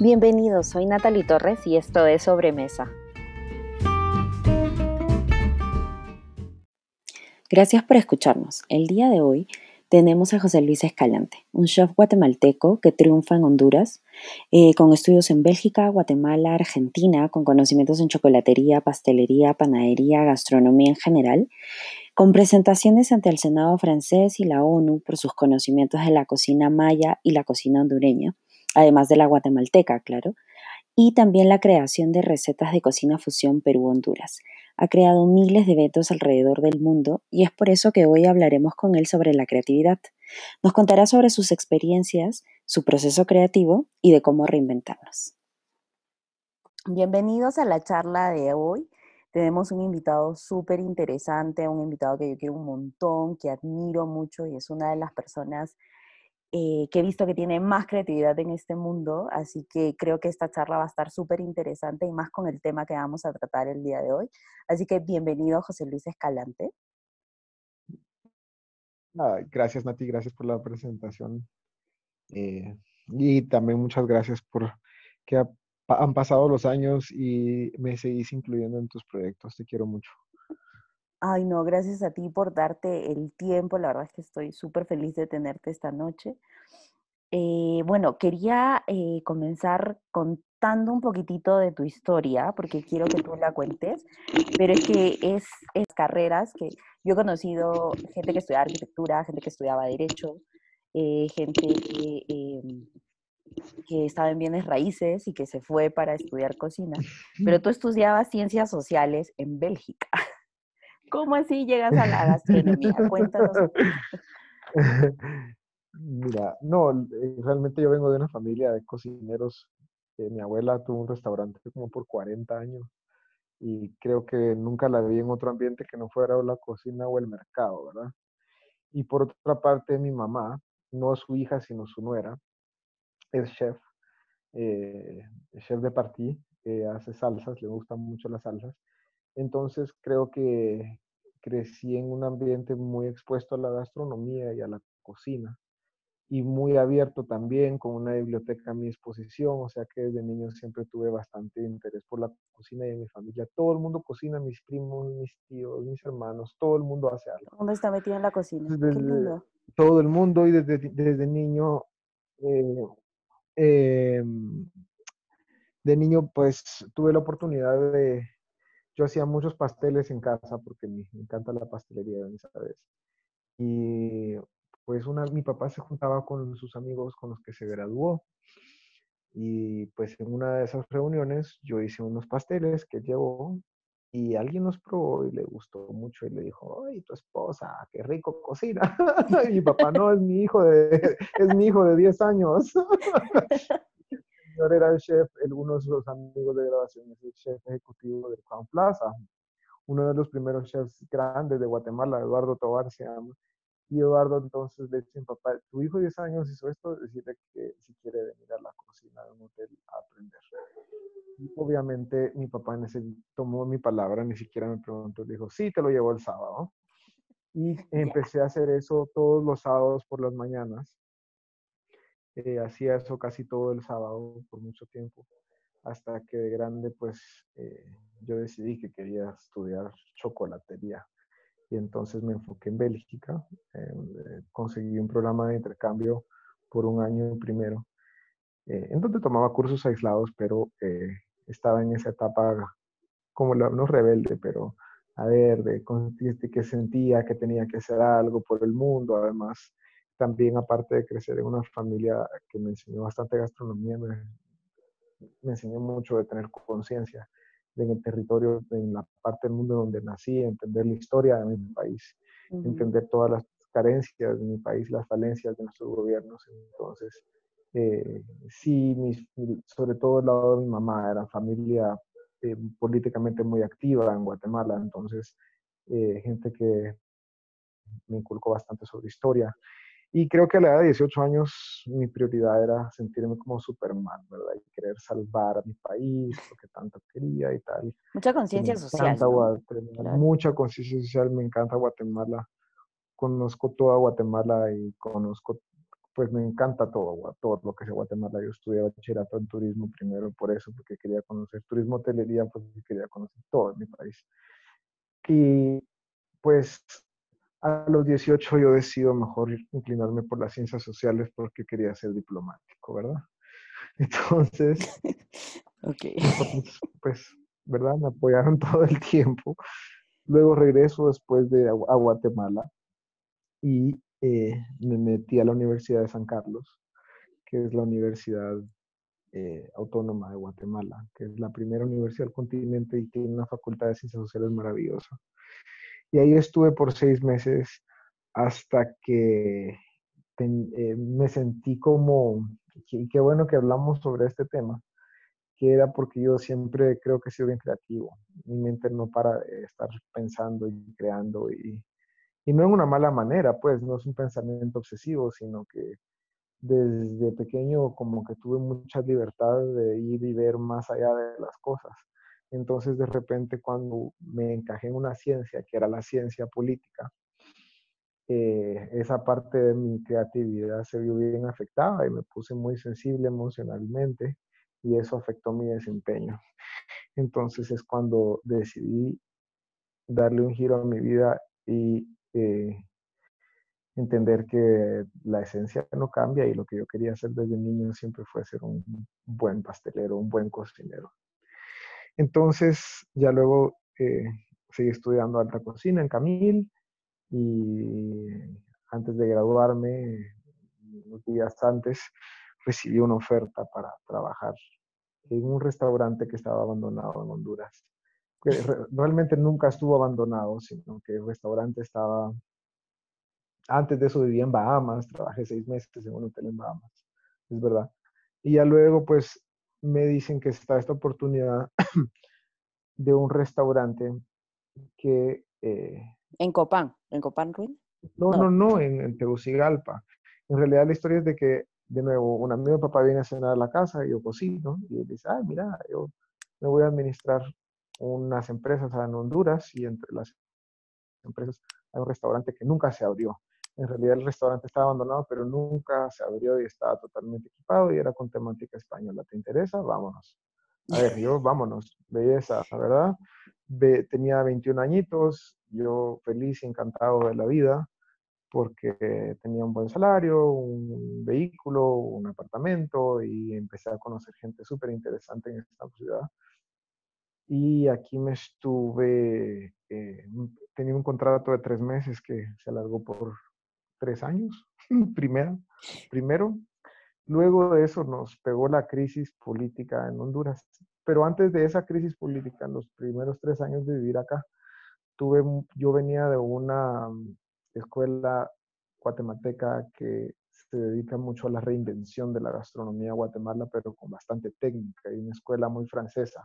Bienvenidos, soy Natalie Torres y esto es Sobremesa. Gracias por escucharnos. El día de hoy tenemos a José Luis Escalante, un chef guatemalteco que triunfa en Honduras, eh, con estudios en Bélgica, Guatemala, Argentina, con conocimientos en chocolatería, pastelería, panadería, gastronomía en general, con presentaciones ante el Senado francés y la ONU por sus conocimientos de la cocina maya y la cocina hondureña, además de la guatemalteca, claro, y también la creación de recetas de cocina fusión Perú-Honduras. Ha creado miles de eventos alrededor del mundo y es por eso que hoy hablaremos con él sobre la creatividad. Nos contará sobre sus experiencias, su proceso creativo y de cómo reinventarnos. Bienvenidos a la charla de hoy. Tenemos un invitado súper interesante, un invitado que yo quiero un montón, que admiro mucho y es una de las personas eh, que he visto que tiene más creatividad en este mundo, así que creo que esta charla va a estar súper interesante y más con el tema que vamos a tratar el día de hoy. Así que bienvenido José Luis Escalante. gracias Nati, gracias por la presentación. Eh, y también muchas gracias por que han pasado los años y me seguís incluyendo en tus proyectos. Te quiero mucho. Ay, no, gracias a ti por darte el tiempo. La verdad es que estoy súper feliz de tenerte esta noche. Eh, bueno, quería eh, comenzar contando un poquitito de tu historia, porque quiero que tú la cuentes, pero es que es, es carreras que yo he conocido gente que estudiaba arquitectura, gente que estudiaba derecho, eh, gente que, em, que estaba en bienes raíces y que se fue para estudiar cocina, pero tú estudiabas ciencias sociales en Bélgica. ¿Cómo así llegas a la gastronomía? Cuéntanos. Mira, no, eh, realmente yo vengo de una familia de cocineros. Eh, mi abuela tuvo un restaurante como por 40 años y creo que nunca la vi en otro ambiente que no fuera la cocina o el mercado, ¿verdad? Y por otra parte, mi mamá, no su hija, sino su nuera, es chef, eh, chef de partí, hace salsas, le gustan mucho las salsas. Entonces creo que crecí en un ambiente muy expuesto a la gastronomía y a la cocina y muy abierto también, con una biblioteca a mi disposición, o sea que desde niño siempre tuve bastante interés por la cocina y en mi familia. Todo el mundo cocina, mis primos, mis tíos, mis hermanos, todo el mundo hace algo. ¿Dónde está metido en la cocina? todo el mundo y desde, desde niño, eh, em, de niño pues tuve la oportunidad de, yo hacía muchos pasteles en casa porque me, encanta la pastelería, ¿sabes? Y pues una, mi papá se juntaba con sus amigos con los que se graduó. Y pues en una de esas reuniones yo hice unos pasteles que llevó y alguien los probó y le gustó mucho y le dijo, ay, tu esposa, qué rico cocina. y mi papá, no, es mi hijo de, es mi hijo de 10 años. señor era el chef, uno de sus amigos de grabación es el chef ejecutivo del Crown Plaza, uno de los primeros chefs grandes de Guatemala, Eduardo Tobar se llama. Y Eduardo entonces le dice, papá, tu hijo de 10 años hizo esto, decirle que si quiere venir a la cocina de un hotel a aprender. Y obviamente mi papá en ese, tomó mi palabra, ni siquiera me preguntó, le dijo, sí, te lo llevo el sábado. Y empecé a hacer eso todos los sábados por las mañanas. Eh, hacía eso casi todo el sábado por mucho tiempo, hasta que de grande pues eh, yo decidí que quería estudiar chocolatería. Y entonces me enfoqué en Bélgica, eh, conseguí un programa de intercambio por un año primero, en donde tomaba cursos aislados, pero estaba en esa etapa como la, no rebelde, pero a ver, de, de que sentía que tenía que hacer algo por el mundo, además también aparte de crecer en una familia que me enseñó bastante gastronomía, me, enseñó mucho de tener conciencia en el territorio, en la parte del mundo donde nací, entender la historia de mi país, entender todas las carencias de mi país, las falencias de nuestros gobiernos. Entonces, eh, sí, sobre todo el lado de mi mamá, era familia eh, políticamente muy activa en Guatemala, entonces eh, gente que me inculcó bastante sobre historia. Y creo que a la edad de 18 años mi prioridad era sentirme como Superman, ¿verdad? Y querer salvar a mi país, lo que tanto quería y tal. Mucha conciencia social. Mucha conciencia social, me encanta Guatemala. Conozco toda Guatemala y conozco pues me encanta todo, todo lo que es Guatemala. Yo estudié bachillerato en turismo primero por eso, porque quería conocer turismo, hotelería, porque quería conocer todo mi país. Y pues a los 18 yo decido mejor inclinarme por las ciencias sociales porque quería ser diplomático, ¿verdad? Entonces, okay. pues, ¿verdad? Me apoyaron todo el tiempo. Luego regreso después de a, Guatemala y eh, me metí a la Universidad de San Carlos, que es la Universidad eh, Autónoma de Guatemala, que es la primera universidad del continente y tiene una facultad de ciencias sociales maravillosa. Y ahí estuve por seis meses hasta que eh, me sentí como, y qué bueno que hablamos sobre este tema, que era porque yo siempre creo que he sido bien creativo. Mi mente no para de estar pensando y creando y, y no en una mala manera, pues no es un pensamiento obsesivo, sino que desde pequeño como que tuve mucha libertad de ir y ver más allá de las cosas. Entonces de repente cuando me encajé en una ciencia, que era la ciencia política, eh, esa parte de mi creatividad se vio bien afectada y me puse muy sensible emocionalmente y eso afectó mi desempeño. Entonces es cuando decidí darle un giro a mi vida y eh, entender que la esencia no cambia y lo que yo quería hacer desde niño siempre fue ser un buen pastelero, un buen cocinero. Entonces ya luego eh, seguí estudiando alta cocina en Camil y antes de graduarme, unos días antes, recibí una oferta para trabajar en un restaurante que estaba abandonado en Honduras. Que realmente nunca estuvo abandonado, sino que el restaurante estaba... Antes de eso vivía en Bahamas, trabajé seis meses en un hotel en Bahamas, es verdad. Y ya luego, pues, me dicen que está esta oportunidad de un restaurante que... Eh, ¿En Copán? ¿En Copán Ruin? No, no, no, en, en Tegucigalpa. En realidad la historia es de que de nuevo, un amigo de papá viene a cenar a la casa y yo cocino y él dice, ay, mira, yo me voy a administrar unas empresas en Honduras y entre las empresas hay un restaurante que nunca se abrió. En realidad el restaurante estaba abandonado, pero nunca se abrió y estaba totalmente equipado y era con temática española. ¿Te interesa? Vámonos. A ver, yo, vámonos. Belleza, ¿verdad? tenía 21 añitos, yo feliz y encantado de la vida porque tenía un buen salario, un vehículo, un apartamento y empecé a conocer gente súper interesante en esta ciudad. Y aquí me estuve, eh, tenía un contrato de tres meses que se alargó por tres años, primero, primero. Luego de eso nos pegó la crisis política en Honduras. Pero antes de esa crisis política, en los primeros tres años de vivir acá, tuve, yo venía de una escuela guatemalteca que se dedica mucho a la reinvención de la gastronomía Guatemala, pero con bastante técnica y una escuela muy francesa.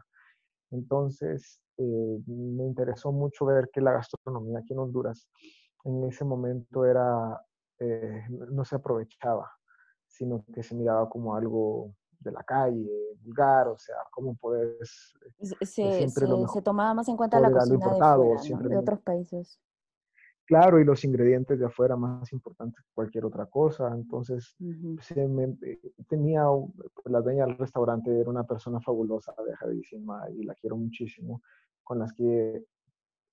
Entonces, eh, me interesó mucho ver que la gastronomía aquí en Honduras en ese momento era, eh, no se aprovechaba, sino que se miraba como algo de la calle, vulgar, o sea, cómo puedes... Se, se, se, tomaba más en cuenta la cocina de, fuera, de otros países claro, y los ingredientes de afuera más importantes que cualquier otra cosa. Entonces, eh, tenía, pues, la dueña del restaurante era una persona fabulosa, dejadísima, y la quiero muchísimo, con las que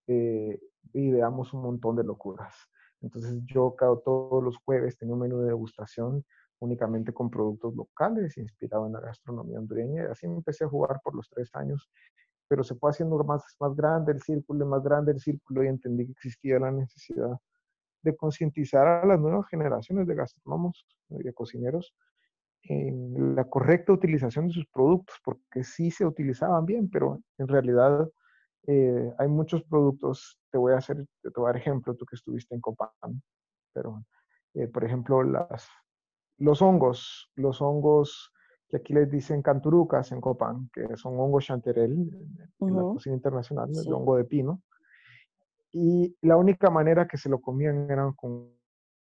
eh, ideamos un montón de locuras. Entonces, yo cada, todos los jueves tenía un menú de degustación únicamente con productos locales, inspirado en la gastronomía hondureña, y así empecé a jugar por los tres años pero se fue haciendo más, más grande el círculo, más grande el círculo y entendí que existía la necesidad de concientizar a las nuevas generaciones de gastrónomos y de cocineros en la correcta utilización de sus productos, porque sí se utilizaban bien, pero en realidad eh, hay muchos productos, te voy a hacer, te voy a dar ejemplo, tú que estuviste en Copán, pero eh, por ejemplo las, los hongos, los hongos que aquí les dicen canturucas en Copán, que son hongos chanterelle en la cocina internacional, el hongo de pino. Y la única manera que se lo comían era con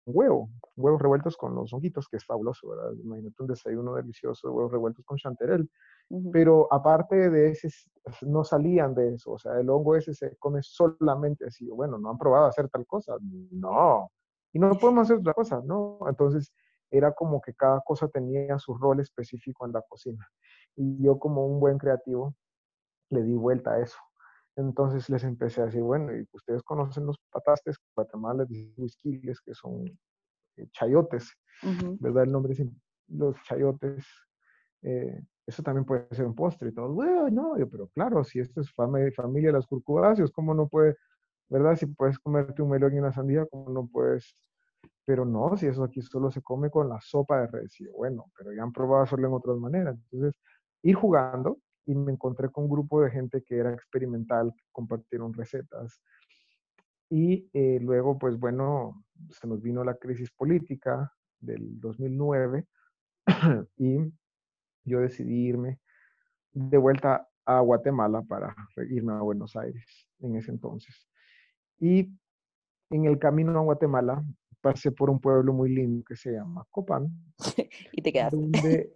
huevo, huevos revueltos con los honguitos, que es fabuloso, ¿verdad? Imagínate un desayuno delicioso de huevos revueltos con chanterelle. Pero aparte de ese, no salían de eso, o sea, el hongo ese se come solamente así. Bueno, ¿no han probado hacer tal cosa? No. Y no podemos hacer otra cosa, ¿no? Entonces, era como que cada cosa tenía su rol específico en la cocina. Y yo como un buen creativo le di vuelta a eso. Entonces les empecé a decir, bueno, y ustedes conocen los patastes, Guatemala, whisky, que son eh, chayotes, ¿verdad? El nombre es los chayotes. Eh, eso también puede ser un postre y todo. Bueno, no, yo, pero claro, si esto es familia, familia de las curcubaceos, ¿cómo no puede, verdad? Si puedes comerte un melón y una sandía, ¿cómo no puedes? Pero no, si eso aquí solo se come con la sopa de res. Y bueno, pero ya han probado hacerlo en otras maneras. Entonces, ir jugando y me encontré con un grupo de gente que era experimental, compartieron recetas. Y eh, luego, pues bueno, se nos vino la crisis política del 2009 y yo decidí irme de vuelta a Guatemala para irme a Buenos Aires en ese entonces. Y en el camino a Guatemala pasé por un pueblo muy lindo que se llama Copán. y te quedaste. Donde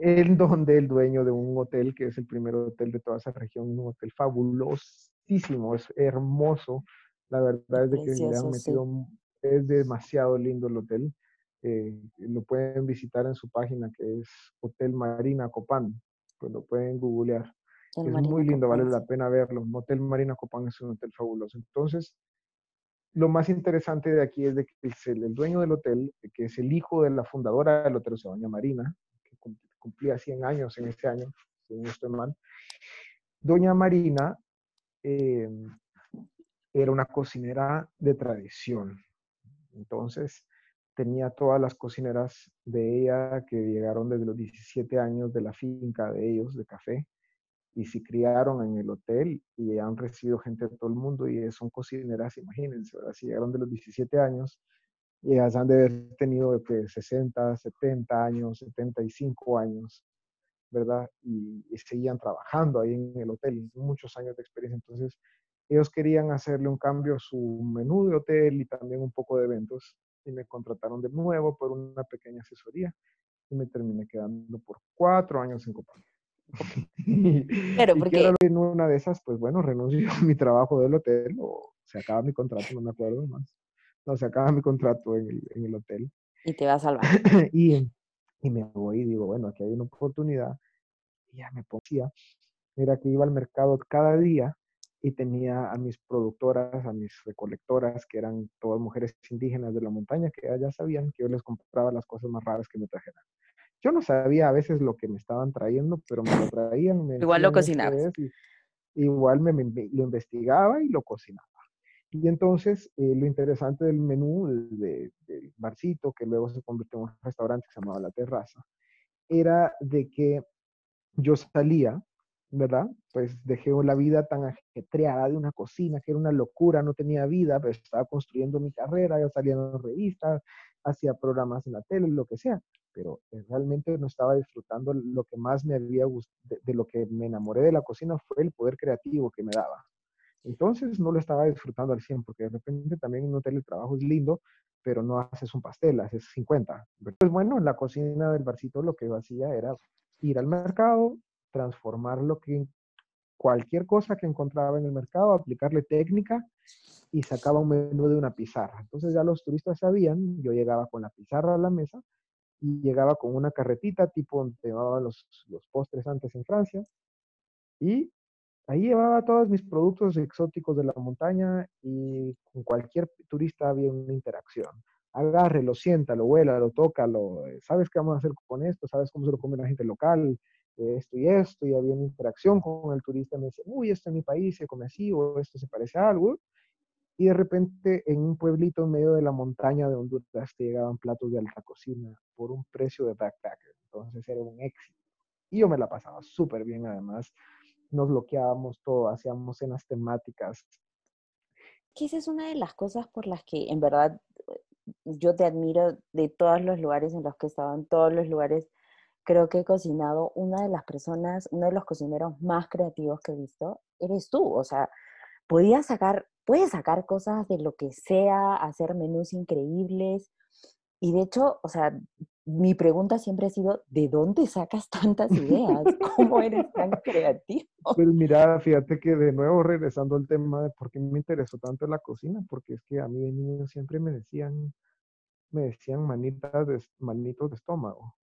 en donde el dueño de un hotel, que es el primer hotel de toda esa región, un hotel fabulosísimo, es hermoso. La verdad es de que le han metido, es demasiado lindo el hotel. Eh, lo pueden visitar en su página que es Hotel Marina Copán, pues lo pueden googlear. es muy lindo, vale la pena verlo. Hotel Marina Copán es un hotel fabuloso. Entonces, lo más interesante de aquí es de que el, el, dueño del hotel, que es el hijo de la fundadora del hotel, o sea, doña Marina, cumplía 100 años en este año, si no estoy mal. Doña Marina em, era una cocinera de tradición. Entonces, tenía todas las cocineras de ella que llegaron desde los 17 años de la finca de ellos, de café, y se criaron en el hotel y han recibido gente de todo el mundo y son cocineras, imagínense, si llegaron de los 17 años, y han de haber tenido que 60, 70 años, 75 años, ¿verdad? Y, seguían trabajando ahí en el hotel, muchos años de experiencia. Entonces, ellos querían hacerle un cambio a su menú de hotel y también un poco de eventos y me contrataron de nuevo por una pequeña asesoría y me terminé quedando por cuatro años en Copán. Pero porque en una de esas, pues bueno, renuncio a mi trabajo del hotel o se acaba mi contrato, no me acuerdo más no, se acaba mi contrato en el, en el hotel. Y te vas a salvar. y, y me voy y digo, bueno, aquí hay una oportunidad. Y ya me ponía. Mira que iba al mercado cada día y tenía a mis productoras, a mis recolectoras, que eran todas mujeres indígenas de la montaña, que ya sabían que yo les compraba las cosas más raras que me trajeran. Yo no sabía a veces lo que me estaban trayendo, pero me lo traían. igual lo cocinaba. Igual me, lo investigaba y lo cocinaba. Y entonces, eh, lo interesante del menú del barcito, que luego se convirtió en un restaurante que se llamaba La Terraza, era de que yo salía, ¿verdad? Pues dejé la vida tan ajetreada de una cocina, que era una locura, no tenía vida, pero estaba construyendo mi carrera, yo salía en revistas, hacía programas en la tele, lo que sea, pero eh, realmente no estaba disfrutando lo que más me había gustado, de lo que me enamoré de la cocina fue el poder creativo que me daba. Entonces no lo estaba disfrutando al 100 porque de repente también en un hotel de trabajo es lindo, pero no haces un pastel, haces 50. Pues bueno, en la cocina del barcito lo que hacía era ir al mercado, transformar lo cualquier cosa que encontraba en el mercado, aplicarle técnica y sacaba un menú de una pizarra. Entonces ya los turistas sabían, yo llegaba con la pizarra a la mesa y llegaba con una carretita tipo donde llevaban los, postres antes en Francia y Ahí llevaba todos mis productos exóticos de la montaña y con cualquier turista había una interacción. Agarre, lo sienta, lo huela, lo toca, lo, eh, ¿sabes qué vamos a hacer con esto? ¿Sabes cómo se lo come la gente local? Esto y esto, y había una interacción con el turista, me dice, uy, esto en mi país se come así, o esto se parece a algo. Y de repente en un pueblito en medio de la montaña de Honduras te llegaban platos de alta cocina por un precio de backpacker. Entonces era un éxito. Y yo me la pasaba súper bien además nos bloqueábamos todo, hacíamos cenas temáticas. Que esa es una de las cosas por las que en verdad yo te admiro de todos los lugares en los que en todos los lugares creo que he cocinado, una de las personas, uno de los cocineros más creativos que he visto, eres tú. O sea, podías sacar, puedes sacar cosas de lo que sea, hacer menús increíbles. Y de hecho, o sea, mi pregunta siempre ha sido, ¿de dónde sacas tantas ideas? ¿Cómo eres tan creativo? Pues mira, fíjate que de nuevo regresando al tema de por qué me interesó tanto la cocina, porque es que a mí de niño siempre me decían, me decían manitas de, manitos de estómago.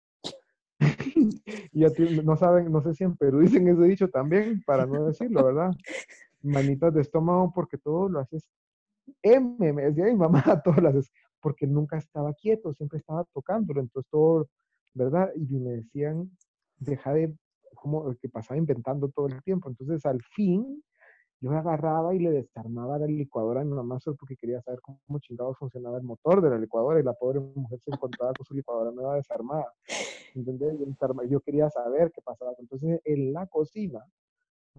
y no saben, no sé si en Perú dicen ese dicho también, para no decirlo, ¿verdad? Manitas de estómago porque todo lo haces M, me decía mi mamá, todas las porque nunca estaba quieto, siempre estaba tocándolo, entonces todo, ¿verdad? Y me decían, deja de, como que pasaba inventando todo el tiempo, entonces al fin yo me agarraba y le desarmaba la licuadora a mi mamá solo porque quería saber cómo chingados funcionaba el motor de la licuadora y la pobre mujer se encontraba con su licuadora nueva desarmada. ¿Entendés? Yo quería saber qué pasaba. Entonces, en la cocina,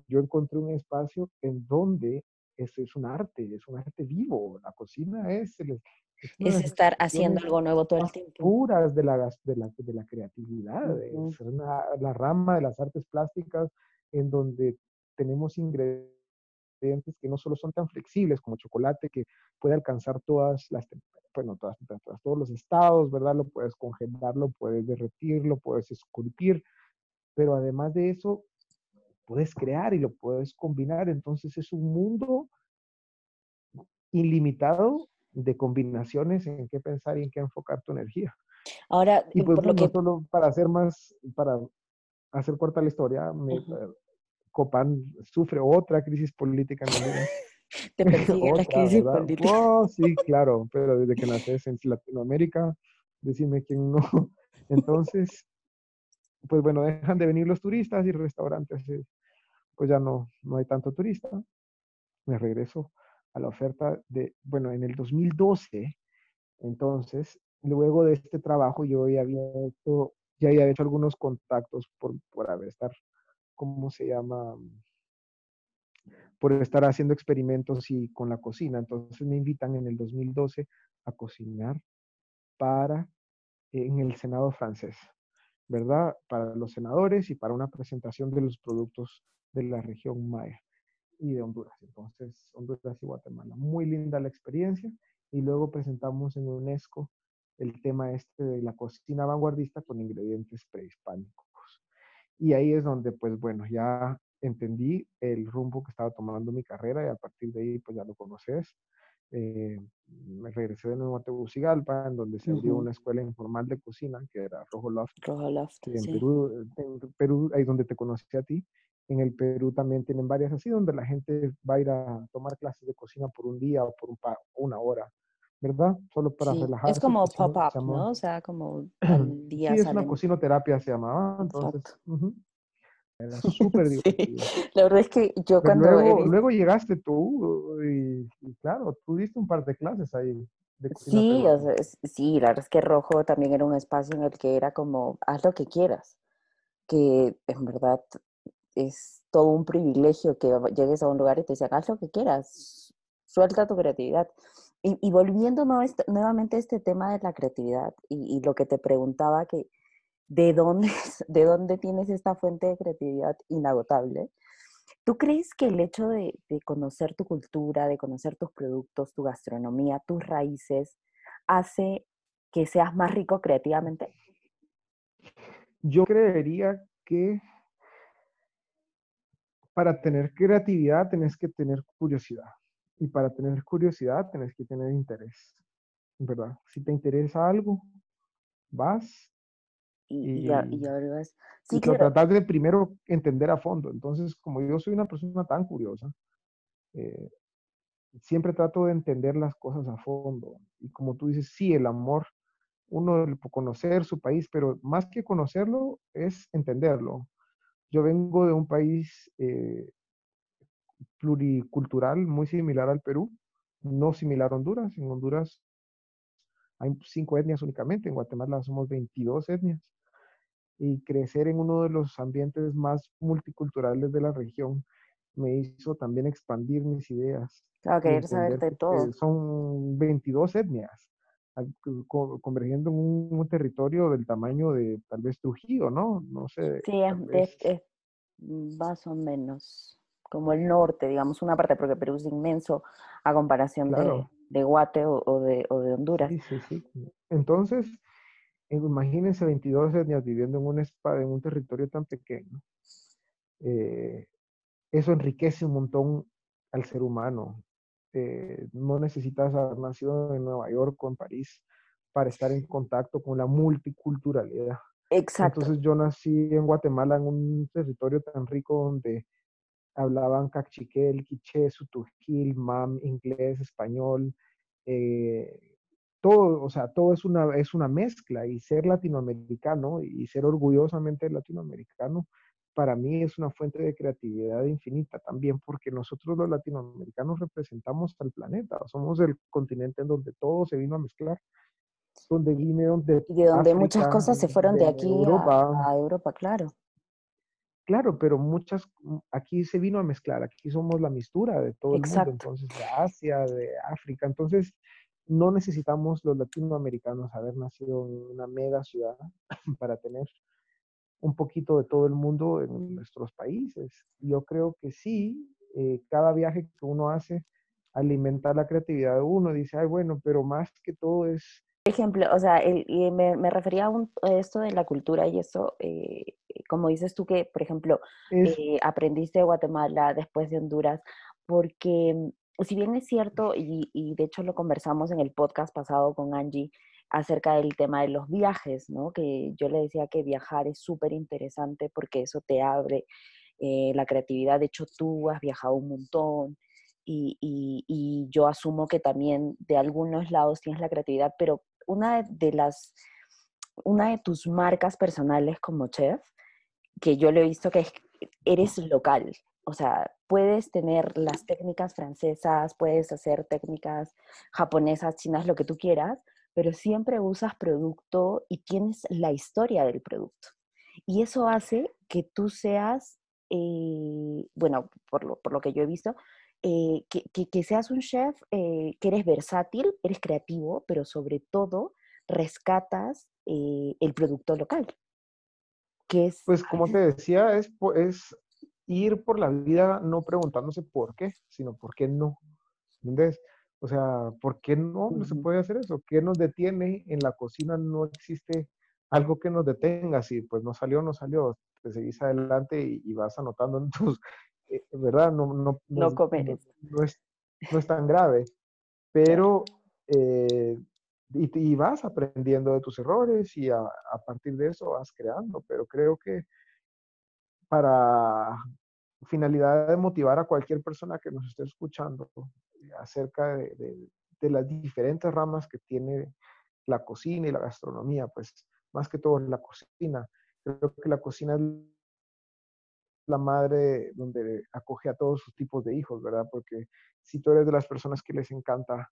yo encontré un espacio en donde es, es un arte, es un arte vivo. La cocina es... es, estar haciendo algo nuevo todo el tiempo. Puras de la, de la, de la creatividad. Es la rama de las artes plásticas en donde tenemos ingredientes que no solo son tan flexibles como chocolate, que puede alcanzar todas las bueno, todas, todas, todos los estados, ¿verdad? Lo puedes congelar, lo puedes derretir, lo puedes esculpir, pero además de eso, puedes crear y lo puedes combinar. Entonces es un mundo ilimitado de combinaciones en qué pensar y en qué enfocar tu energía. Ahora, y pues, por lo que... solo para hacer más, para hacer corta la historia, me, Copán sufre otra crisis política en el Te persigue la crisis política. Oh, sí, claro, pero desde que naces en Latinoamérica, decime quién no. Entonces, pues bueno, dejan de venir los turistas y restaurantes, eh, pues ya no, no hay tanto turista. Me regreso a la oferta de, bueno, en el 2012, entonces, luego de este trabajo, yo ya había hecho, ya había hecho algunos contactos por, por haber estar ¿cómo se llama? Por estar haciendo experimentos y con la cocina. Entonces me invitan en el 2012 a cocinar para en el Senado francés, ¿verdad? Para los senadores y para una presentación de los productos de la región Maya y de Honduras. Entonces, Honduras y Guatemala. Muy linda la experiencia. Y luego presentamos en UNESCO el tema este de la cocina vanguardista con ingredientes prehispánicos. Y ahí es donde, pues bueno, ya entendí el rumbo que estaba tomando mi carrera y a partir de ahí, pues ya lo conoces. Eh, me regresé de nuevo a Tegucigalpa, en donde se abrió una escuela informal de cocina, que era Rojo Loft. Rojo Loft, en Perú, en Perú, ahí donde te conocí a ti. En el Perú también tienen varias así, donde la gente va a ir a tomar clases de cocina por un día o por un una hora, ¿verdad? Solo para sí. relajarse. Es como pop-up, ¿no? O sea, como al día. Sí, es una cocinoterapia, se llamaba. Entonces, era súper divertido. La verdad es que yo cuando... Luego, luego, llegaste tú y, claro, tú diste un par de clases ahí. De sí, o sea, sí, la verdad es que Rojo también era un espacio en el que era como, haz lo que quieras, que en verdad es todo un privilegio que llegues a un lugar y te digan, haz lo que quieras, suelta tu creatividad. Y, volviendo nuevamente a este tema de la creatividad y, lo que te preguntaba, que de dónde, de tienes esta fuente de creatividad inagotable, ¿tú crees que el hecho de, conocer tu cultura, de conocer tus productos, tu gastronomía, tus raíces, hace que seas más rico creativamente? Yo creería que para tener creatividad tenés que tener curiosidad. Y para tener curiosidad tenés que tener interés, ¿verdad? Si te interesa algo, vas y, y, y, vas. Sí, y tratar de primero entender a fondo. Entonces, como yo soy una persona tan curiosa, eh, siempre trato de entender las cosas a fondo. Y como tú dices, sí, el amor, uno conocer su país, pero más que conocerlo es entenderlo. Yo vengo de un país eh, pluricultural muy similar al Perú, no similar a Honduras. En Honduras hay cinco etnias únicamente, en Guatemala somos 22 etnias. Y crecer en uno de los ambientes más multiculturales de la región me hizo también expandir mis ideas. Claro, querer saber de todo. Son 22 etnias, convergiendo en un, territorio del tamaño de tal vez Trujillo, ¿no? No sé. Sí, es, es más o menos como el norte, digamos, una parte, porque Perú es inmenso a comparación de, de, Guate o, de, o, de, Honduras. Sí, sí, sí. Entonces, imagínense 22 etnias viviendo en un, en un territorio tan pequeño. Eh, eso enriquece un montón al ser humano. Eh, no necesitas haber nacido en Nueva York o en París para estar en contacto con la multiculturalidad. Exacto. Entonces yo nací en Guatemala, en un territorio tan rico donde hablaban cachiquel, quiché, sutujil, mam, inglés, español, eh, todo, o sea, todo es una, es una mezcla y ser latinoamericano y ser orgullosamente latinoamericano para mí es una fuente de creatividad infinita también, porque nosotros los latinoamericanos representamos al planeta, somos el continente en donde todo se vino a mezclar, donde vine, donde... Y de donde muchas cosas se fueron de, aquí a, Europa, claro. Claro, pero muchas, mm, aquí se vino a mezclar, aquí somos la mistura de todo el mundo, entonces de Asia, de África, entonces no necesitamos los latinoamericanos haber nacido en una mega ciudad para tener un poquito de todo el mundo en nuestros países. Yo creo que sí, eh, cada viaje que uno hace alimenta la creatividad de uno, dice, ay, bueno, pero más que todo es... Ejemplo, o sea, y me, refería a, esto de la cultura y eso, eh, como dices tú que, por ejemplo, eh, aprendiste de Guatemala después de Honduras, porque mm, si bien es cierto, y, y de hecho lo conversamos en el podcast pasado con Angie, acerca del tema de los viajes, ¿no? Que yo le decía que viajar es súper interesante porque eso te abre eh, la creatividad. De hecho, tú has viajado un montón y, y, yo asumo que también de algunos lados tienes la creatividad, pero una de las, una de tus marcas personales como chef, que yo le he visto que eres local, o sea, puedes tener las técnicas francesas, puedes hacer técnicas japonesas, chinas, lo que tú quieras, pero siempre usas producto y tienes la historia del producto. Y eso hace que tú seas, eh, bueno, por lo, por lo, que yo he visto, eh, que, seas un chef eh, que eres versátil, eres creativo, pero sobre todo rescatas el producto local. Que es, pues como te decía, es, es ir por la vida no preguntándose por qué, sino por qué no. ¿Entendés? O sea, ¿por qué no, se puede hacer eso? ¿Qué nos detiene? En la cocina no existe algo que nos detenga. Si pues no salió, no salió. Te seguís adelante y, vas anotando en tus, eh, ¿verdad? No, no, no, no, es, no es tan grave. Pero, eh, y, vas aprendiendo de tus errores y a, a partir de eso vas creando. Pero creo que para finalidad de motivar a cualquier persona que nos esté escuchando acerca de, las diferentes ramas que tiene la cocina y la gastronomía, pues más que todo la cocina. Creo que la cocina es la madre donde acoge a todos sus tipos de hijos, ¿verdad? Porque si tú eres de las personas que les encanta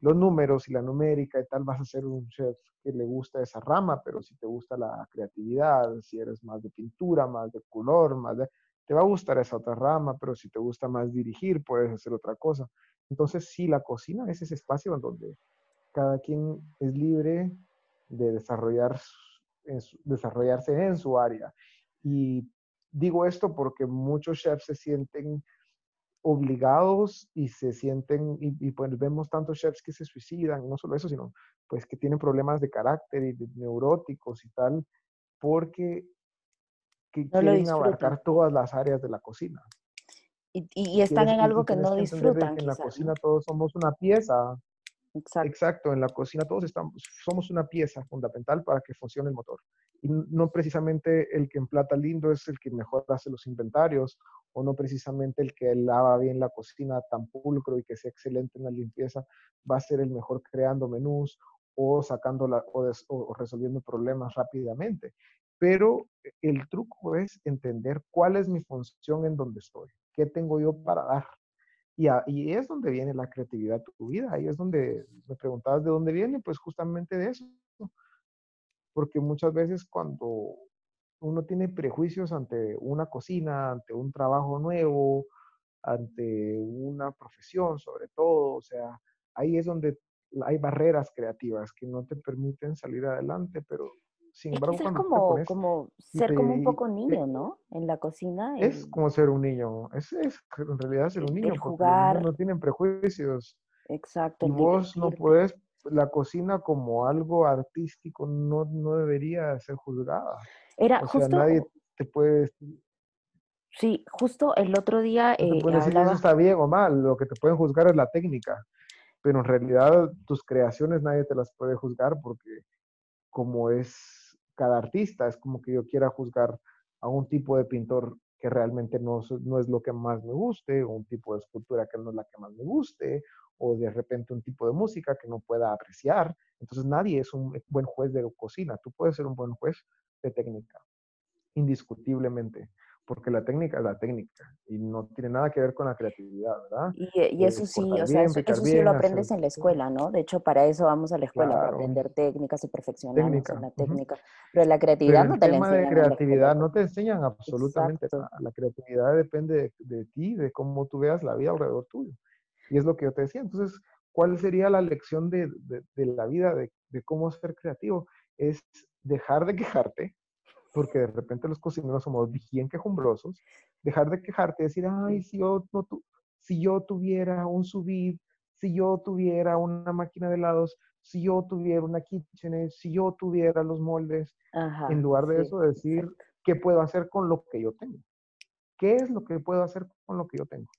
los números y la numérica y tal, vas a ser un chef que le gusta esa rama, pero si te gusta la creatividad, si eres más de pintura, más de color, más de te va a gustar esa otra rama, pero si te gusta más dirigir, puedes hacer otra cosa. Entonces, sí, la cocina es ese espacio donde cada quien es libre de desarrollar, desarrollarse en su área. Y digo esto porque muchos chefs se sienten obligados y se sienten, y, pues vemos tantos chefs que se suicidan, no solo eso, sino pues que tienen problemas de carácter y de neuróticos y tal, porque que quieren abarcar todas las áreas de la cocina. Y, están en algo que no disfrutan. en la cocina todos somos una pieza. Exacto. En la cocina todos estamos, somos una pieza fundamental para que funcione el motor. Y no precisamente el que emplata lindo es el que mejor hace los inventarios, o no precisamente el que lava bien la cocina tan pulcro y que sea excelente en la limpieza, va a ser el mejor creando menús o sacando o, o resolviendo problemas rápidamente. Pero el truco es entender cuál es mi función en donde estoy, qué tengo yo para dar. Y, ahí es donde viene la creatividad de tu vida, ahí es donde me preguntabas de dónde viene, pues justamente de eso. Porque muchas veces cuando uno tiene prejuicios ante una cocina, ante un trabajo nuevo, ante una profesión sobre todo, o sea, ahí es donde hay barreras creativas que no te permiten salir adelante, pero sin embargo, es como, como ser como un poco niño, ¿no? En la cocina. Es como ser un niño, es, es en realidad ser un niño, porque no tienen prejuicios. Exacto. Y vos no puedes, la cocina como algo artístico no, no debería ser juzgada. Era o sea, nadie te puede Sí, justo el otro día. No te eh, decir eso está bien o mal, lo que te pueden juzgar es la técnica pero en realidad tus creaciones nadie te las puede juzgar porque como es cada artista, es como que yo quiera juzgar a un tipo de pintor que realmente no, no es lo que más me guste, o un tipo de escultura que no es la que más me guste, o de repente un tipo de música que no pueda apreciar. Entonces nadie es un buen juez de cocina. Tú puedes ser un buen juez de técnica, indiscutiblemente, porque la técnica es la técnica y no tiene nada que ver con la creatividad, ¿verdad? Y, y eso sí, o sea, eso, sí lo aprendes en la escuela, ¿no? De hecho, para eso vamos a la escuela, para aprender técnicas y perfeccionarnos en la técnica. Pero la creatividad no te la enseñan. de creatividad no te enseñan absolutamente nada. La creatividad depende de, de, ti, de cómo tú veas la vida alrededor tuyo. Y es lo que yo te decía. Entonces, ¿cuál sería la lección de, de, de la vida, de, cómo ser creativo? Es dejar de quejarte, porque de repente los cocineros somos bien quejumbrosos, dejar de quejarte y decir, ay, si yo, no tu, si yo tuviera un subid, si yo tuviera una máquina de helados, si yo tuviera una kitchen, si yo tuviera los moldes, en lugar de eso decir, ¿qué puedo hacer con lo que yo tengo? ¿Qué es lo que puedo hacer con lo que yo tengo?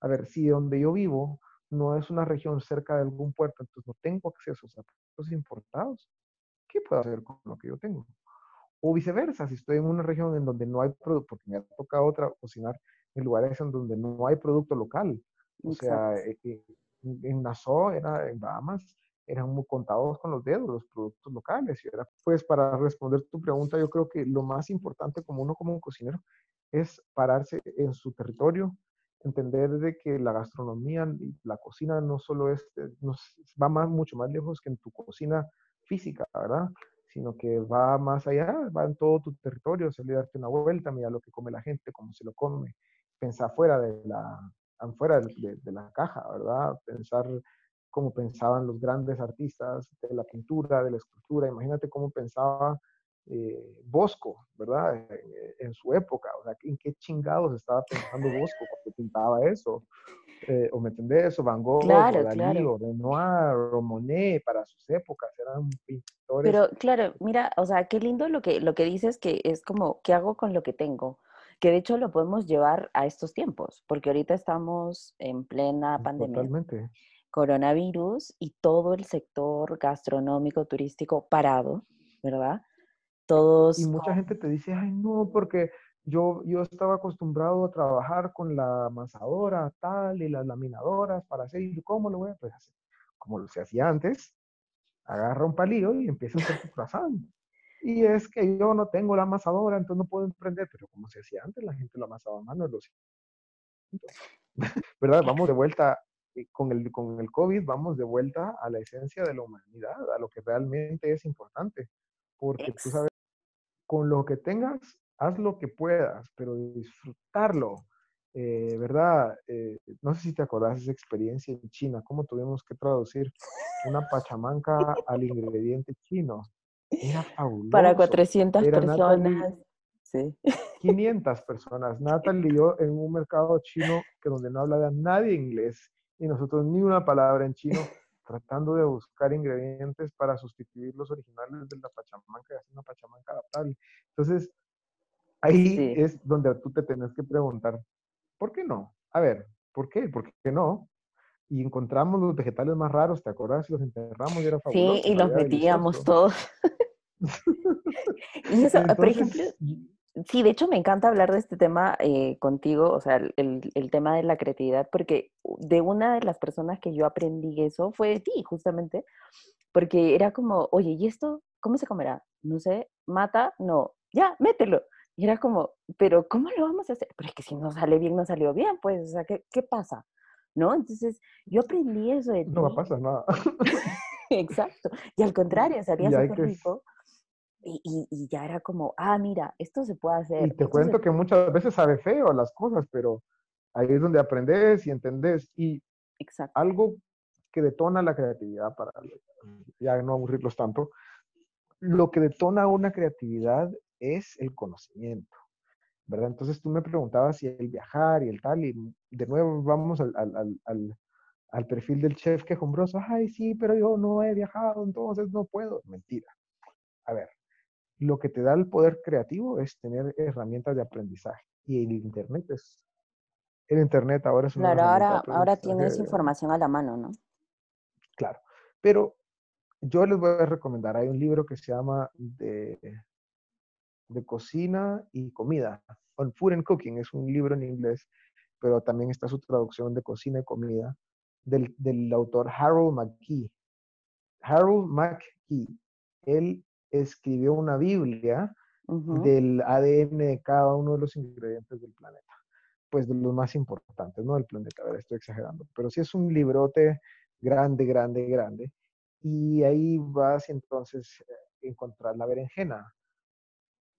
A ver, si donde yo vivo no es una región cerca de algún puerto, entonces no tengo acceso a productos importados, ¿qué puedo hacer con lo que yo tengo? O viceversa, si estoy en una región en donde no hay producto, porque me ha tocado otra cocinar en lugares en donde no hay producto local. O sea, eh, eh, en Nassau, era, en Bahamas, eran muy contados con los dedos los productos locales. Y era, pues para responder tu pregunta, yo creo que lo más importante como uno como un cocinero es pararse en su territorio, entender de que la gastronomía y la cocina no solo es, eh, va más, mucho más lejos que en tu cocina física, ¿verdad? Sino que va más allá, va en todo tu territorio, salir a darte una vuelta, mira lo que come la gente, cómo se lo come, pensar fuera de la, fuera de, la caja, ¿verdad? Pensar cómo pensaban los grandes artistas de la pintura, de la escultura, imagínate cómo pensaba eh, Bosco, ¿verdad? En, su época, o sea, ¿en qué chingados estaba pensando Bosco cuando pintaba eso? Eh, o me entendés, o Van Gogh, claro, o Dalí, o Renoir, o Monet, para sus épocas, eran pintores. Pero claro, mira, o sea, qué lindo lo que, lo que dices que es como, ¿qué hago con lo que tengo? Que de hecho lo podemos llevar a estos tiempos, porque ahorita estamos en plena pandemia. Totalmente. Coronavirus y todo el sector gastronómico, turístico parado, ¿verdad? Todos. Y mucha gente te dice, ay, no, porque yo, yo estaba acostumbrado a trabajar con la amasadora tal y las laminadoras para hacer, ¿y cómo lo voy a hacer? Pues, como lo se hacía antes, agarra un palillo y empieza a hacer tu croissant. Y es que yo no tengo la amasadora, entonces no puedo emprender, pero como se hacía antes, la gente lo amasaba a mano. Los... ¿Verdad? Vamos de vuelta eh, con el, con el COVID, vamos de vuelta a la esencia de la humanidad, a lo que realmente es importante. Porque tú sabes con lo que tengas, haz lo que puedas, pero disfrutarlo, eh, ¿verdad? Eh, no sé si te acordás de esa experiencia en China, cómo tuvimos que traducir una pachamanca al ingrediente chino. Era fabuloso. Para 400 personas. sí. 500 personas. Natalie y yo en un mercado chino que donde no hablaba nadie inglés y nosotros ni una palabra en chino tratando de buscar ingredientes para sustituir los originales de la pachamanca y hacer una pachamanca adaptable. Entonces, ahí es donde tú te tienes que preguntar, ¿por qué no? A ver, ¿por qué? ¿Por qué no? Y encontramos los vegetales más raros, ¿te acuerdas? Y los enterramos y era fabuloso. Sí, y los metíamos todos. y eso, por ejemplo, Sí, de hecho me encanta hablar de este tema eh, contigo, o sea, el, el, tema de la creatividad, porque de una de las personas que yo aprendí eso fue de ti, justamente, porque era como, oye, ¿y esto cómo se comerá? No sé, mata, no, ya, mételo. Y era como, pero ¿cómo lo vamos a hacer? Pero es que si no sale bien, no salió bien, pues, o sea, ¿qué, qué pasa? ¿No? Entonces, yo aprendí eso de. No pasa nada. Exacto. Y al contrario, salía súper rico. Y, ya era como, ah, mira, esto se puede hacer. Y te cuento que muchas veces sabe feo las cosas, pero ahí es donde aprendes y entendés. Y algo que detona la creatividad, para ya no aburrirlos tanto, lo que detona una creatividad es el conocimiento, ¿verdad? Entonces tú me preguntabas si el viajar y el tal, y de nuevo vamos al, al, al, al perfil del chef quejumbroso, ay, sí, pero yo no he viajado, entonces no puedo. Mentira. A ver, lo que te da el poder creativo es tener herramientas de aprendizaje. Y el Internet es... El Internet ahora es una Claro, ahora, ahora tienes información a la mano, ¿no? claro. Pero yo les voy a recomendar, hay un libro que se llama de, de cocina y comida, On Food and Cooking, es un libro en inglés, pero también está su traducción de cocina y comida, del, del autor Harold McKee. Harold McKee, él escribió una Biblia del ADN de cada uno de los ingredientes del planeta. Pues de los más importantes, ¿no? Del planeta, a ver, estoy exagerando. Pero sí es un librote grande, grande, grande. Y ahí vas entonces a encontrar la berenjena.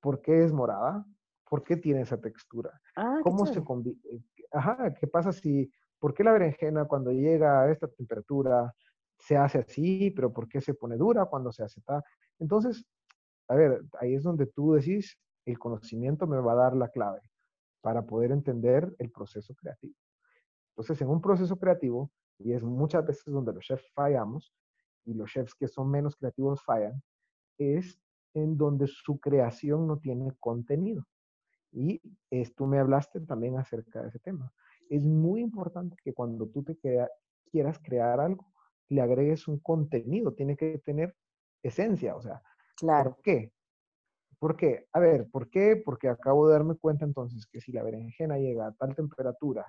¿Por qué es morada? ¿Por qué tiene esa textura? Ah, ¿Cómo se combina? Eh, ajá, ¿qué pasa si, por qué la berenjena cuando llega a esta temperatura se hace así, pero por qué se pone dura cuando se hace tal? Entonces, a ver, ahí es donde tú decís, el conocimiento me va a dar la clave para poder entender el proceso creativo. Entonces, en un proceso creativo, y es muchas veces donde los chefs fallamos, y los chefs que son menos creativos fallan, es en donde su creación no tiene contenido. Y es, tú me hablaste también acerca de ese tema. Es muy importante que cuando tú te quieras crear algo, le agregues un contenido, tiene que tener esencia, o sea, Claro. ¿Por qué? ¿Por qué? A ver, ¿por qué? Porque acabo de darme cuenta entonces que si la berenjena llega a tal temperatura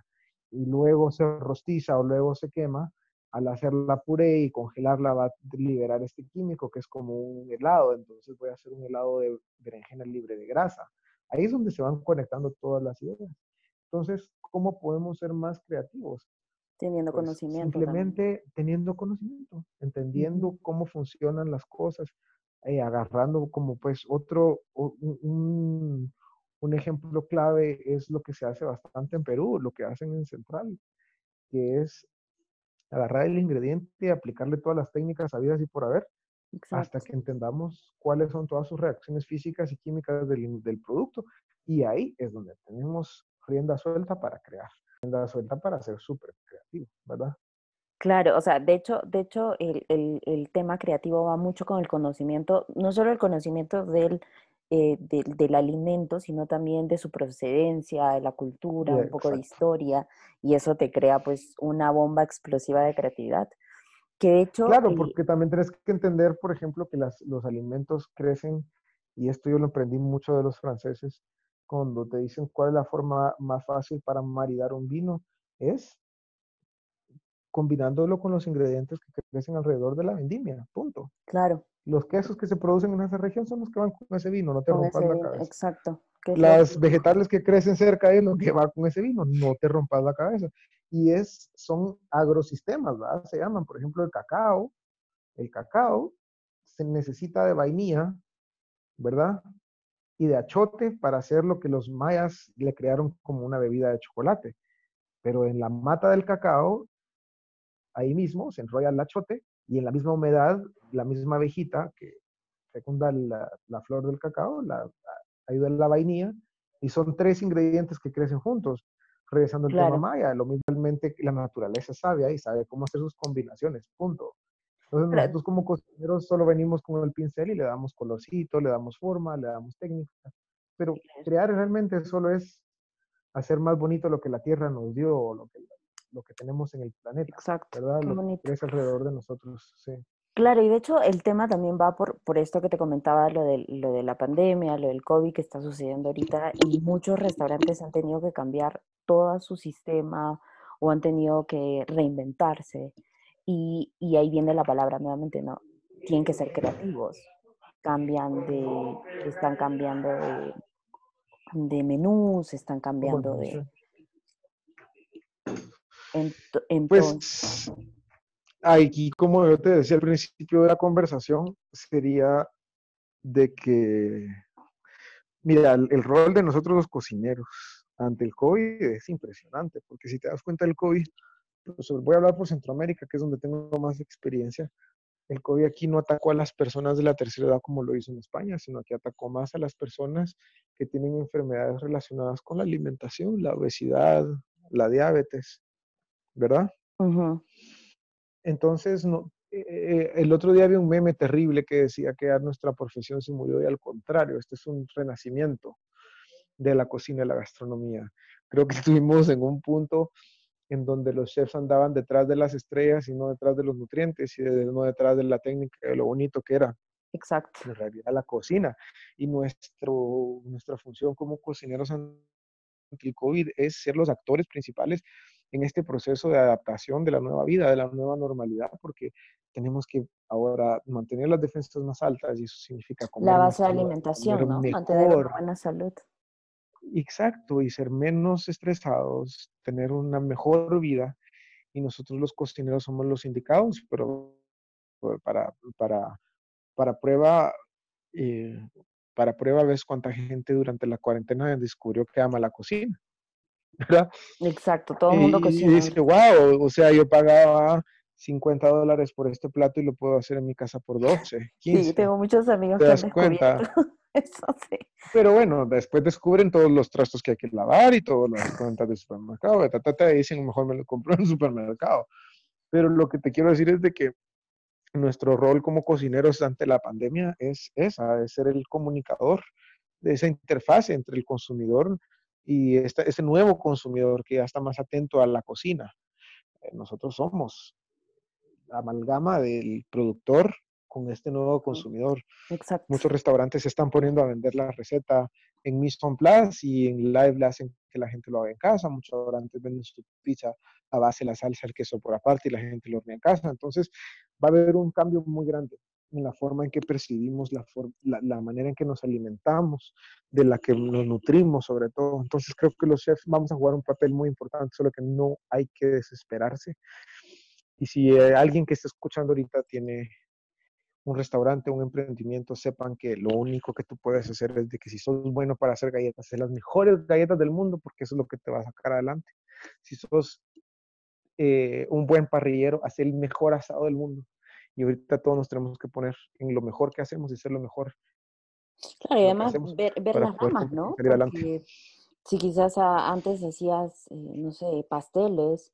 y luego se rostiza o luego se quema, al hacerla puré y congelarla va a liberar este químico que es como un helado, entonces voy a hacer un helado de berenjena libre de grasa. Ahí es donde se van conectando todas las ideas. Entonces, ¿cómo podemos ser más creativos? Teniendo pues, conocimiento. Simplemente teniendo conocimiento, entendiendo cómo funcionan las cosas, eh, agarrando como pues otro, un, un, ejemplo clave es lo que se hace bastante en Perú, lo que hacen en Central, que es agarrar el ingrediente y aplicarle todas las técnicas habidas y por haber, hasta que entendamos cuáles son todas sus reacciones físicas y químicas del, del producto. Y ahí es donde tenemos rienda suelta para crear, rienda suelta para ser súper creativo, ¿verdad? Claro, o sea, de hecho, de hecho el, el, tema creativo va mucho con el conocimiento, no solo el conocimiento del, eh, del, alimento, sino también de su procedencia, de la cultura, un poco de historia, y eso te crea pues una bomba explosiva de creatividad. Que de hecho... Claro, porque también tienes que entender, por ejemplo, que las, los alimentos crecen, y esto yo lo aprendí mucho de los franceses, cuando te dicen cuál es la forma más fácil para maridar un vino, es combinándolo con los ingredientes que crecen alrededor de la vendimia, punto. Claro. Los quesos que se producen en esa región son los que van con ese vino, no te rompas la cabeza. Exacto. Las vegetales que crecen cerca de lo que va con ese vino, no te rompas la cabeza. Y es, son agrosistemas, ¿verdad? Se llaman, por ejemplo, el cacao. El cacao se necesita de vainilla, ¿verdad? Y de achote para hacer lo que los mayas le crearon como una bebida de chocolate. Pero en la mata del cacao ahí mismo, se enrolla el achote y en la misma humedad, la misma abejita que fecunda la, flor del cacao, la, ayuda en la vainilla, y son tres ingredientes que crecen juntos. Regresando al tema maya, lo mismamente la naturaleza sabe y sabe cómo hacer sus combinaciones, punto. Entonces nosotros como cocineros solo venimos con el pincel y le damos colorcito, le damos forma, le damos técnica, pero crear realmente solo es hacer más bonito lo que la tierra nos dio, o lo que lo que tenemos en el planeta. Exacto. ¿Verdad? lo que es alrededor de nosotros, sí. Claro, y de hecho el tema también va por, por esto que te comentaba, lo de, lo de la pandemia, lo del COVID que está sucediendo ahorita, y muchos restaurantes han tenido que cambiar todo su sistema o han tenido que reinventarse. Y, y ahí viene la palabra nuevamente, ¿no? Tienen que ser creativos. Cambian de, están cambiando de, de menús, están cambiando de, pues aquí, como yo te decía al principio de la conversación, sería de que, mira, el, rol de nosotros los cocineros ante el COVID es impresionante, porque si te das cuenta del COVID, pues voy a hablar por Centroamérica, que es donde tengo más experiencia, el COVID aquí no atacó a las personas de la tercera edad como lo hizo en España, sino que atacó más a las personas que tienen enfermedades relacionadas con la alimentación, la obesidad, la diabetes. ¿Verdad? Entonces, no, eh, eh, el otro día había un meme terrible que decía que nuestra profesión se murió y al contrario, este es un renacimiento de la cocina y la gastronomía. Creo que estuvimos en un punto en donde los chefs andaban detrás de las estrellas y no detrás de los nutrientes y no detrás de la técnica, de lo bonito que era. Exacto. En realidad la cocina. Y nuestro, nuestra función como cocineros ante el COVID es ser los actores principales en este proceso de adaptación de la nueva vida, de la nueva normalidad, porque tenemos que ahora mantener las defensas más altas y eso significa comer La base de alimentación, ¿no? Mantener una buena salud. Exacto, y ser menos estresados, tener una mejor vida. Y nosotros los cocineros somos los indicados, pero para, para, para prueba, eh, para prueba ves cuánta gente durante la cuarentena descubrió que ama la cocina. ¿Verdad? Exacto, todo el mundo cocina. Y dice, wow, o sea, yo pagaba 50 dólares por este plato y lo puedo hacer en mi casa por 12, 15. Sí, tengo muchos amigos que han descubierto eso, sí. Pero bueno, después descubren todos los trastos que hay que lavar y todas las cuentas de supermercado, y te dicen, mejor me lo compro en el supermercado. Pero lo que te quiero decir es de que nuestro rol como cocineros ante la pandemia es esa, es ser el comunicador de esa interfase entre el consumidor y ese nuevo consumidor que ya está más atento a la cocina. Eh, nosotros somos la amalgama del productor con este nuevo consumidor. Exacto. Muchos restaurantes se están poniendo a vender la receta en en Place y en Live le hacen que la gente lo haga en casa. Muchos restaurantes venden su pizza a base de la salsa, el queso por aparte y la gente lo hornea en casa. Entonces va a haber un cambio muy grande en la forma en que percibimos la, la, manera en que nos alimentamos, de la que nos nutrimos sobre todo. Entonces creo que los chefs vamos a jugar un papel muy importante, solo que no hay que desesperarse. Y si eh, alguien que está escuchando ahorita tiene un restaurante, un emprendimiento, sepan que lo único que tú puedes hacer es de que si sos bueno para hacer galletas, hacer las mejores galletas del mundo, porque eso es lo que te va a sacar adelante. Si sos eh, un buen parrillero, hacer el mejor asado del mundo. Y ahorita todos nos tenemos que poner en lo mejor que hacemos y ser lo mejor. Claro, y además ver, las ramas, ¿no? Porque si quizás antes hacías, eh, no sé, pasteles,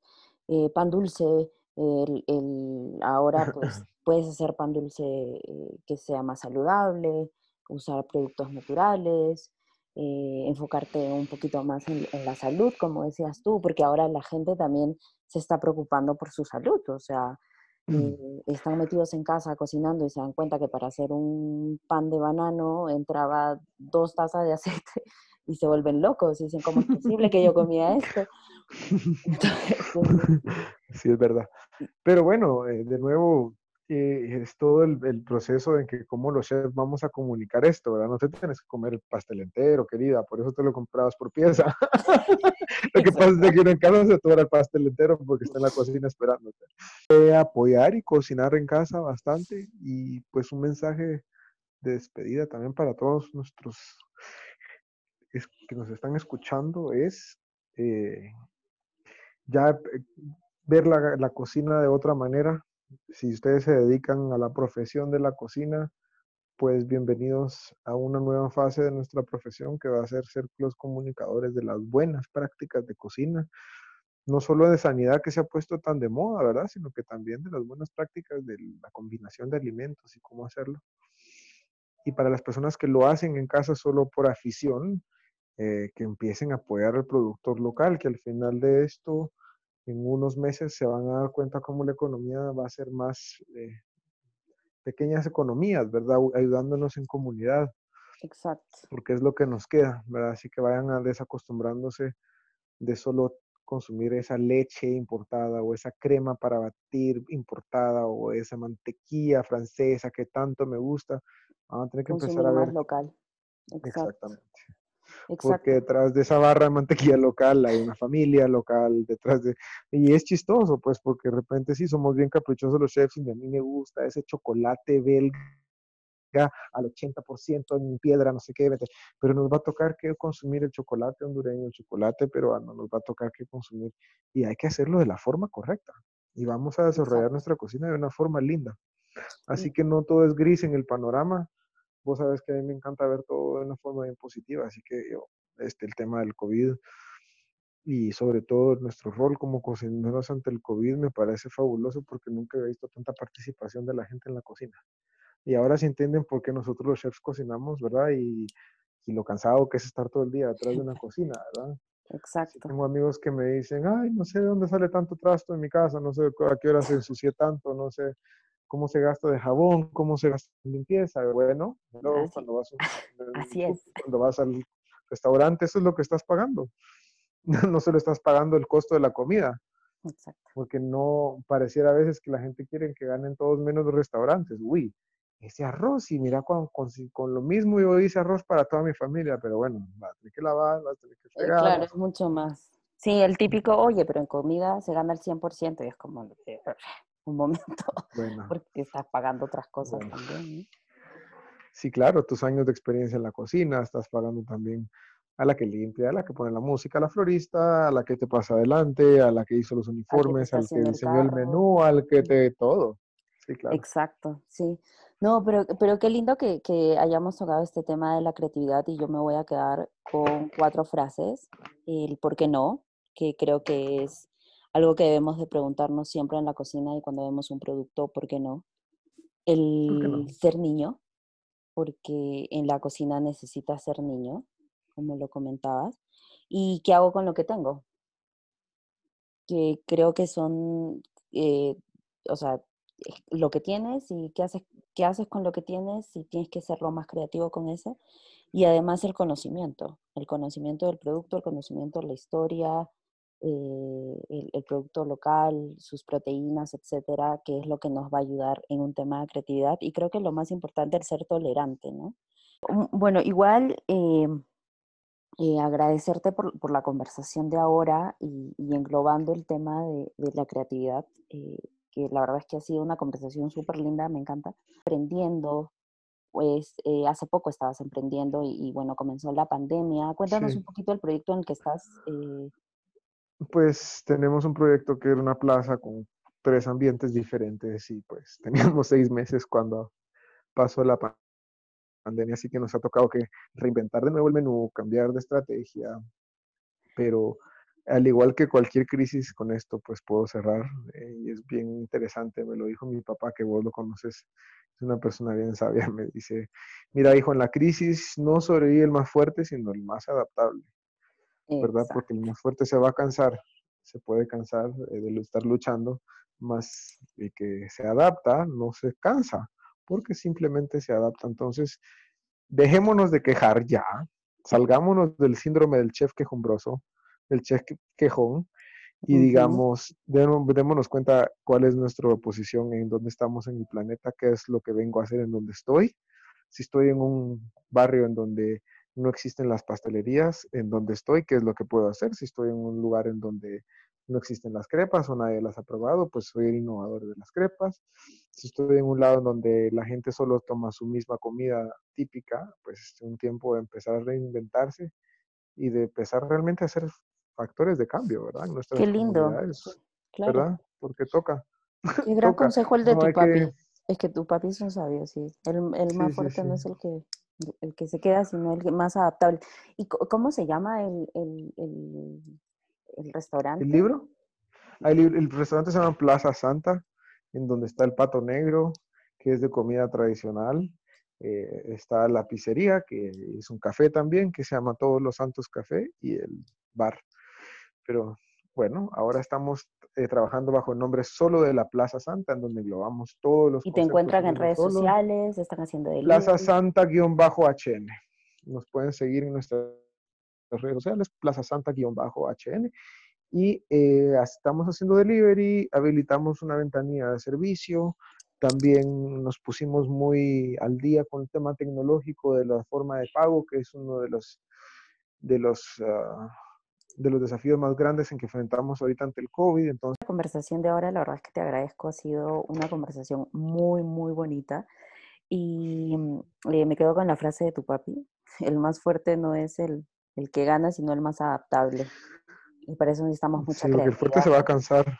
eh, pan dulce, el, el, ahora pues puedes hacer pan dulce eh, que sea más saludable, usar productos naturales, enfocarte un poquito más en, en, la salud, como decías tú, porque ahora la gente también se está preocupando por su salud, o sea, Mm. Están metidos en casa cocinando y se dan cuenta que para hacer un pan de banano entraba dos tazas de aceite y se vuelven locos y dicen, ¿cómo es posible que yo comía esto? sí, es verdad. Pero bueno, eh, de nuevo, eh, es todo el, proceso en que cómo los chefs vamos a comunicar esto, ¿verdad? No te tienes que comer el pastel entero, querida, por eso te lo comprabas por pieza. lo que pasa es que en casa se toma el pastel entero porque está en la cocina esperándote. Eh, apoyar y cocinar en casa bastante y pues un mensaje de despedida también para todos nuestros que nos están escuchando es eh, ya ver la, la cocina de otra manera, si ustedes se dedican a la profesión de la cocina, pues bienvenidos a una nueva fase de nuestra profesión que va a ser ser los comunicadores de las buenas prácticas de cocina, no solo de sanidad que se ha puesto tan de moda, ¿verdad? Sino que también de las buenas prácticas de la combinación de alimentos y cómo hacerlo. Y para las personas que lo hacen en casa solo por afición, eh, que empiecen a apoyar al productor local, que al final de esto en unos meses se van a dar cuenta cómo la economía va a ser más eh, pequeñas economías, ¿verdad? Ayudándonos en comunidad. Exacto. Porque es lo que nos queda, ¿verdad? Así que vayan a desacostumbrándose de solo consumir esa leche importada o esa crema para batir importada o esa mantequilla francesa que tanto me gusta. Van a tener que empezar a ver. Más local. Exactamente. Porque detrás de esa barra de mantequilla local hay una familia local detrás de... Y es chistoso, pues, porque de repente sí somos bien caprichosos los chefs y a mí me gusta ese chocolate belga al 80% en piedra, no sé qué, pero nos va a tocar que consumir el chocolate hondureño, el chocolate peruano, nos va a tocar que consumir y hay que hacerlo de la forma correcta y vamos a desarrollar nuestra cocina de una forma linda. Así que no todo es gris en el panorama, vos sabes que a mí me encanta ver todo de una forma bien positiva, así que yo, este, el tema del COVID y sobre todo nuestro rol como cocineros ante el COVID me parece fabuloso porque nunca he visto tanta participación de la gente en la cocina. Y ahora sí entienden por qué nosotros los chefs cocinamos, ¿verdad? Y, y lo cansado que es estar todo el día detrás de una cocina, ¿verdad? Exacto. tengo amigos que me dicen, ay, no sé de dónde sale tanto trasto en mi casa, no sé a qué hora se ensucia tanto, no sé cómo se gasta de jabón, cómo se gasta en limpieza. Bueno, luego, cuando, vas, Así es. cuando vas al restaurante, eso es lo que estás pagando. No solo estás pagando el costo de la comida. Exacto. Porque no pareciera a veces que la gente quiere que ganen todos menos los restaurantes. Uy, ese arroz, y mira, con, con, lo mismo yo hice arroz para toda mi familia, pero bueno, va a tener que lavar, va a tener que fregar. Claro, es mucho más. Sí, el típico, oye, pero en comida se gana el 100% y es como un momento, bueno, porque estás pagando otras cosas también. Sí, claro, tus años de experiencia en la cocina, estás pagando también a la que limpia, a la que pone la música, a la florista, a la que te pasa adelante, a la que hizo los uniformes, al que, diseñó el, menú, al que te todo. Sí, claro. Exacto, sí. No, pero, pero qué lindo que, que, hayamos tocado este tema de la creatividad y yo me voy a quedar con cuatro frases. El por qué no, que creo que es algo que debemos de preguntarnos siempre en la cocina y cuando vemos un producto, ¿por qué no? El ser niño, porque en la cocina necesitas ser niño como lo comentabas, y qué hago con lo que tengo. Que creo que son, eh, o sea, lo que tienes y qué haces, qué haces con lo que tienes y tienes que ser lo más creativo con eso. Y además el conocimiento, el conocimiento del producto, el conocimiento de la historia, eh, el, el, producto local, sus proteínas, etcétera, que es lo que nos va a ayudar en un tema de creatividad. Y creo que lo más importante es ser tolerante, ¿no? Mm, bueno, igual eh, eh, agradecerte por, por, la conversación de ahora y, englobando el tema de, de la creatividad, eh, que la verdad es que ha sido una conversación súper linda, me encanta. Aprendiendo, pues eh, hace poco estabas emprendiendo y, bueno, comenzó la pandemia. Cuéntanos un poquito el proyecto en el que estás. Pues tenemos un proyecto que era una plaza con tres ambientes diferentes y pues teníamos seis meses cuando pasó la pandemia así que nos ha tocado que reinventar de nuevo el menú, cambiar de estrategia, pero al igual que cualquier crisis con esto, pues puedo cerrar eh, y es bien interesante, me lo dijo mi papá, que vos lo conoces, es una persona bien sabia, me dice, mira hijo, en la crisis no sobrevive el más fuerte, sino el más adaptable, ¿verdad? Porque el más fuerte se va a cansar, se puede cansar eh, de estar luchando, más el que se adapta no se cansa porque simplemente se adapta. Entonces, dejémonos de quejar ya, salgámonos del síndrome del chef quejumbroso, del chef quejón, y digamos, démonos cuenta cuál es nuestra posición, en dónde estamos en el planeta, qué es lo que vengo a hacer en donde estoy. Si estoy en un barrio en donde no existen las pastelerías, en donde estoy, qué es lo que puedo hacer. Si estoy en un lugar en donde no existen las crepas o nadie las ha probado, pues soy el innovador de las crepas. Si estoy en un lado en donde la gente solo toma su misma comida típica, pues es un tiempo de empezar a reinventarse y de empezar realmente a hacer factores de cambio, ¿verdad? nuestras Qué lindo. Claro. ¿Verdad? Porque toca. Qué gran consejo el de tu papi. Es que tu papi es un sabio, sí. El, más fuerte no es el que, el que se queda, sino el más adaptable. ¿Y cómo se llama el, el restaurante. ¿El libro? El, restaurante se llama Plaza Santa, en donde está el pato negro, que es de comida tradicional. Eh, está la pizzería, que es un café también, que se llama Todos los Santos Café, y el bar. Pero bueno, ahora estamos eh, trabajando bajo el nombre solo de la Plaza Santa, en donde englobamos todos los... Y te encuentran en redes sociales, están haciendo el Plaza Santa-HN. Nos pueden seguir en nuestra redes sociales, Plaza Santa-HN. Y eh, estamos haciendo delivery, habilitamos una ventanilla de servicio, también nos pusimos muy al día con el tema tecnológico de la forma de pago, que es uno de los, de los, ah, de los desafíos más grandes en que enfrentamos ahorita ante el COVID. Entonces, la conversación de ahora, la verdad es que te agradezco, ha sido una conversación muy, muy bonita. Y mm, eh, me quedo con la frase de tu papi, el más fuerte no es el el que gana, sino el más adaptable. Y para eso necesitamos mucha sí, creatividad. el fuerte se va a cansar.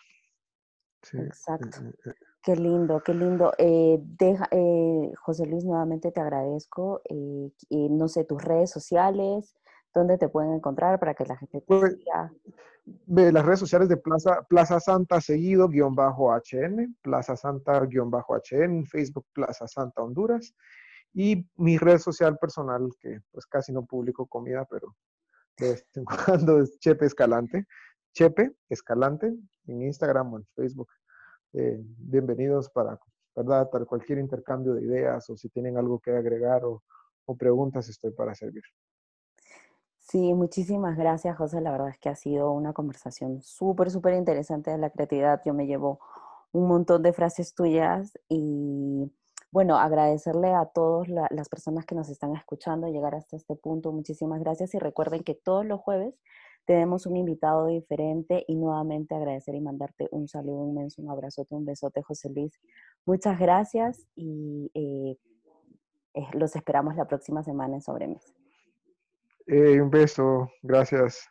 Exacto. Eh, eh, eh. Qué lindo, qué lindo. deja, José Luis, nuevamente te agradezco. no sé, tus redes sociales, ¿dónde te pueden encontrar para que la gente te pues, siga? Ve las redes sociales de Plaza, Plaza Santa seguido, guion bajo HN, Plaza Santa, guion bajo HN, Facebook Plaza Santa Honduras y mi red social personal, que pues casi no publico comida, pero de vez en cuando es Chepe Escalante. Chepe Escalante en Instagram o en Facebook. Eh, bienvenidos para, ¿verdad? Para cualquier intercambio de ideas o si tienen algo que agregar o, o preguntas, estoy para servir. Sí, muchísimas gracias, José. La verdad es que ha sido una conversación súper, súper interesante de la creatividad. Yo me llevo un montón de frases tuyas y bueno, agradecerle a todas las personas que nos están escuchando llegar hasta este punto. Muchísimas gracias y recuerden que todos los jueves tenemos un invitado diferente y nuevamente agradecer y mandarte un saludo inmenso, un abrazote, un besote, José Luis. Muchas gracias y eh, eh, los esperamos la próxima semana en Sobremesa. Eh, un beso, gracias.